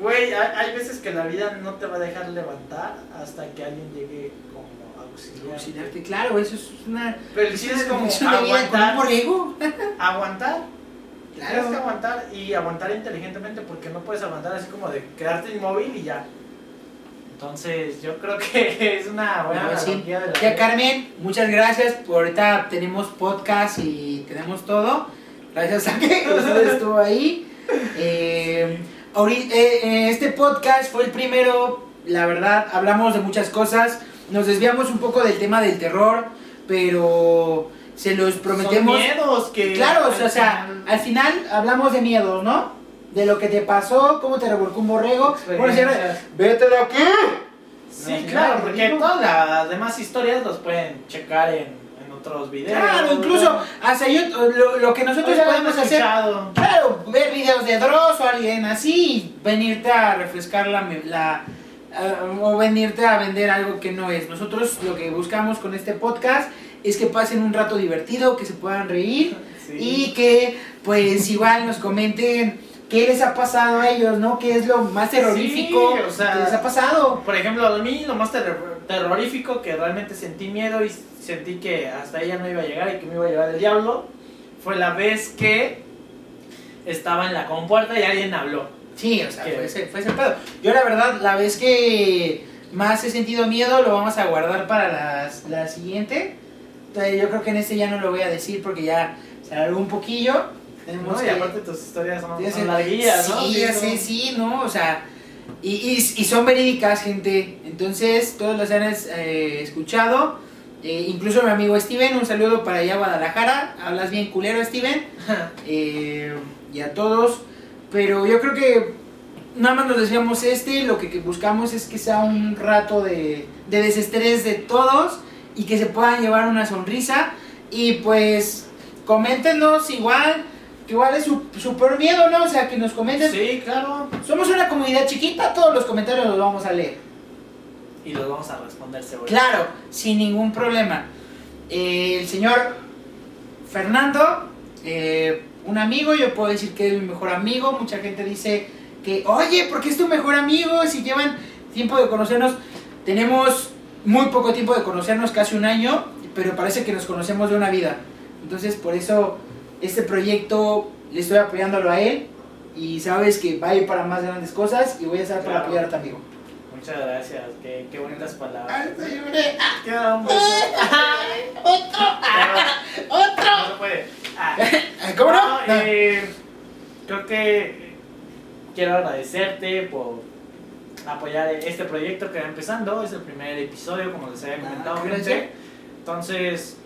Güey, hay, veces que la vida no te va a dejar levantar hasta que alguien llegue como a auxiliar. Auxiliarte, claro, eso es una. Pero el chiste es como con aguantar. Aguantar. Tienes que Claro. aguantar y aguantar inteligentemente porque no puedes aguantar así como de quedarte inmóvil y ya. Entonces yo creo que es una buena Bueno, sí. de la vida. Carmen, muchas gracias. Por ahorita tenemos podcast y tenemos todo. Gracias a que usted estuvo ahí. Eh, eh, eh, este podcast fue el primero, la verdad, hablamos de muchas cosas. Nos desviamos un poco del tema del terror, pero se los prometemos. Son miedos que... Claro, o sea, al final hablamos de miedos, ¿no? De lo que te pasó, cómo te revolcó un borrego. Bueno, señora, Experiencias. vete de aquí. Sí, No, claro, no, porque no. todas las demás historias los pueden checar en, en otros videos. Claro, incluso hasta yo, lo, lo que nosotros Oye, podemos hacer, claro, ver videos de Dross o alguien así, y venirte a refrescar la, la eh, o venirte a vender algo que no es. Nosotros lo que buscamos con este podcast es que pasen un rato divertido, que se puedan reír Sí. y que pues igual nos comenten qué les ha pasado a ellos, ¿no? ¿Qué es lo más terrorífico Sí, o sea, que les ha pasado? Por ejemplo, a mí lo más terror- terrorífico que realmente sentí miedo y sentí que hasta ella no iba a llegar y que me iba a llevar el diablo fue la vez que estaba en la compuerta y alguien habló. Sí, o sea, fue ese, fue ese pedo. Yo la verdad, la vez que más he sentido miedo lo vamos a guardar para las- la siguiente. Entonces, yo creo que en este ya no lo voy a decir porque ya se alargó un poquillo. Tenemos ¿no? Y aparte tus historias son, son larguillas, ¿no? Sí, son- sé, sí, ¿no? O sea, y, y, y son verídicas, gente. Entonces, todos los han eh, escuchado. Eh, incluso mi amigo Steven, un saludo para allá a Guadalajara. Hablas bien culero, Steven. Eh, y a todos. Pero yo creo que nada más nos decíamos este. Lo que, que buscamos es que sea un rato de, de desestrés de todos y que se puedan llevar una sonrisa. Y pues, coméntenos igual. Que igual es su, su peor miedo, ¿no? O sea, que nos comenten. Sí, claro. Somos una comunidad chiquita, todos los comentarios los vamos a leer. Y los vamos a responder seguro. Claro, sin ningún problema. Eh, el señor Fernando, eh, un amigo, yo puedo decir que es mi mejor amigo. Mucha gente dice que, oye, ¿por qué es tu mejor amigo? Si llevan tiempo de conocernos, tenemos muy poco tiempo de conocernos, casi un año, pero parece que nos conocemos de una vida. Entonces, por eso este proyecto le estoy apoyándolo a él. Y sabes que va a ir para más grandes cosas y voy a estar para Claro. apoyar a tu amigo. Muchas gracias. Qué, qué bonitas palabras. Lloré. Qué un beso. ¡Otro! ¡Otro! No se puede. Ah. ¿Cómo no? No. eh, creo que quiero agradecerte por apoyar este proyecto que va empezando. Es el primer episodio, como les había comentado. Ah. Entonces,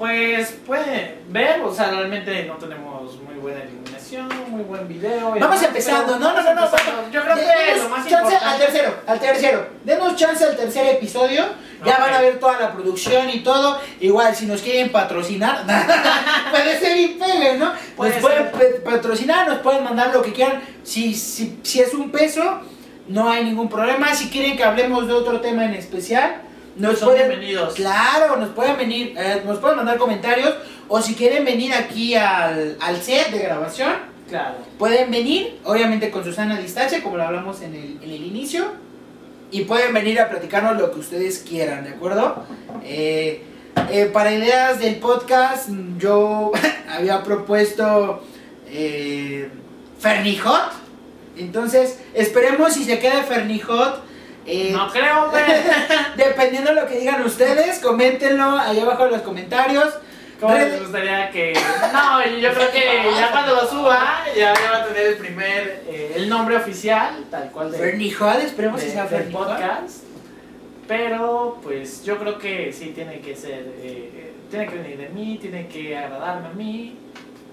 pues pueden ver, o sea, realmente no tenemos muy buena iluminación, muy buen video. Vamos demás, empezando, no, no, no, no. Yo creo que lo más chance al tercero, al tercero. Denos chance al tercer episodio. Ya van a ver toda la producción y todo. Igual, si nos quieren patrocinar, puede ser y pegue, ¿no? Puede nos pueden ser. pe- patrocinar, nos pueden mandar lo que quieran. Si, si, si es un peso, no hay ningún problema. Si quieren que hablemos de otro tema en especial, nos Son pueden, bienvenidos. Claro, nos pueden venir, eh, nos pueden mandar comentarios. O si quieren venir aquí al, al set de grabación, Claro. Pueden venir, obviamente con Susana distancia, como lo hablamos en el, en el inicio. Y pueden venir a platicarnos lo que ustedes quieran, ¿de acuerdo? Eh, eh, para ideas del podcast, yo había propuesto eh, Fernijot. Entonces, esperemos si se queda Fernijot. Eh, No creo, güey. dependiendo de lo que digan ustedes, coméntenlo ahí abajo en los comentarios. ¿Cómo Red- les gustaría que.? No, yo creo que ya cuando lo suba, ya va a tener el primer. eh, el nombre oficial, tal cual de, Fernijot, esperemos que sea del Fernijot. podcast. Pero, pues yo creo que sí tiene que ser. eh, tiene que venir de mí, tiene que agradarme a mí.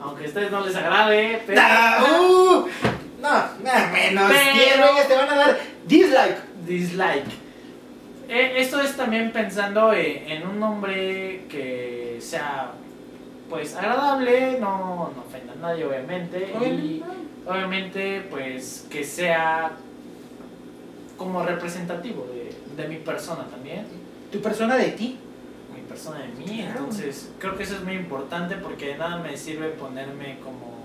Aunque a ustedes no les agrade, pero. Nah, uh, no, menos Pero- 10 reyes te van a dar dislike. Dislike. Eh, esto es también pensando eh, en un nombre que sea pues agradable, no, no ofenda a nadie obviamente, y obviamente pues que sea como representativo de, de mi persona también, Tu persona de ti. mi persona de mí, entonces creo que eso es muy importante porque de nada me sirve ponerme como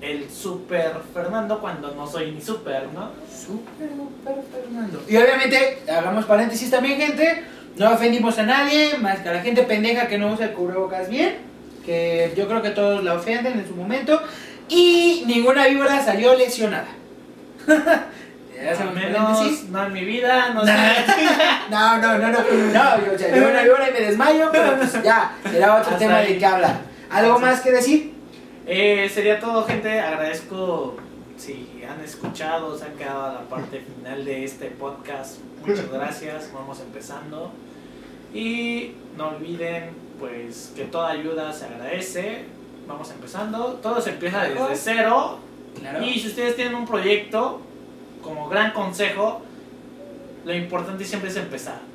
el super Fernando cuando no soy ni super, ¿no? Super, super Fernando. Y obviamente, hagamos paréntesis también, gente. No ofendimos a nadie, más que a la gente pendeja que no usa el cubrebocas bien. Que yo creo que todos la ofenden en su momento. Y ninguna víbora salió lesionada. Al menos no en mi vida, no sé. No, no, no, no. No, yo, o sea, yo una víbora y me desmayo, pero pues ya, será otro Hasta tema ahí. de qué hablar. ¿Algo Hasta- más que decir? Eh, sería todo, gente. Agradezco si han escuchado, se han quedado a la parte final de este podcast. Muchas gracias. Vamos empezando. Y no olviden, pues, que toda ayuda se agradece. Vamos empezando. Todo se empieza desde cero. Claro. Y si ustedes tienen un proyecto, como gran consejo, lo importante siempre es empezar.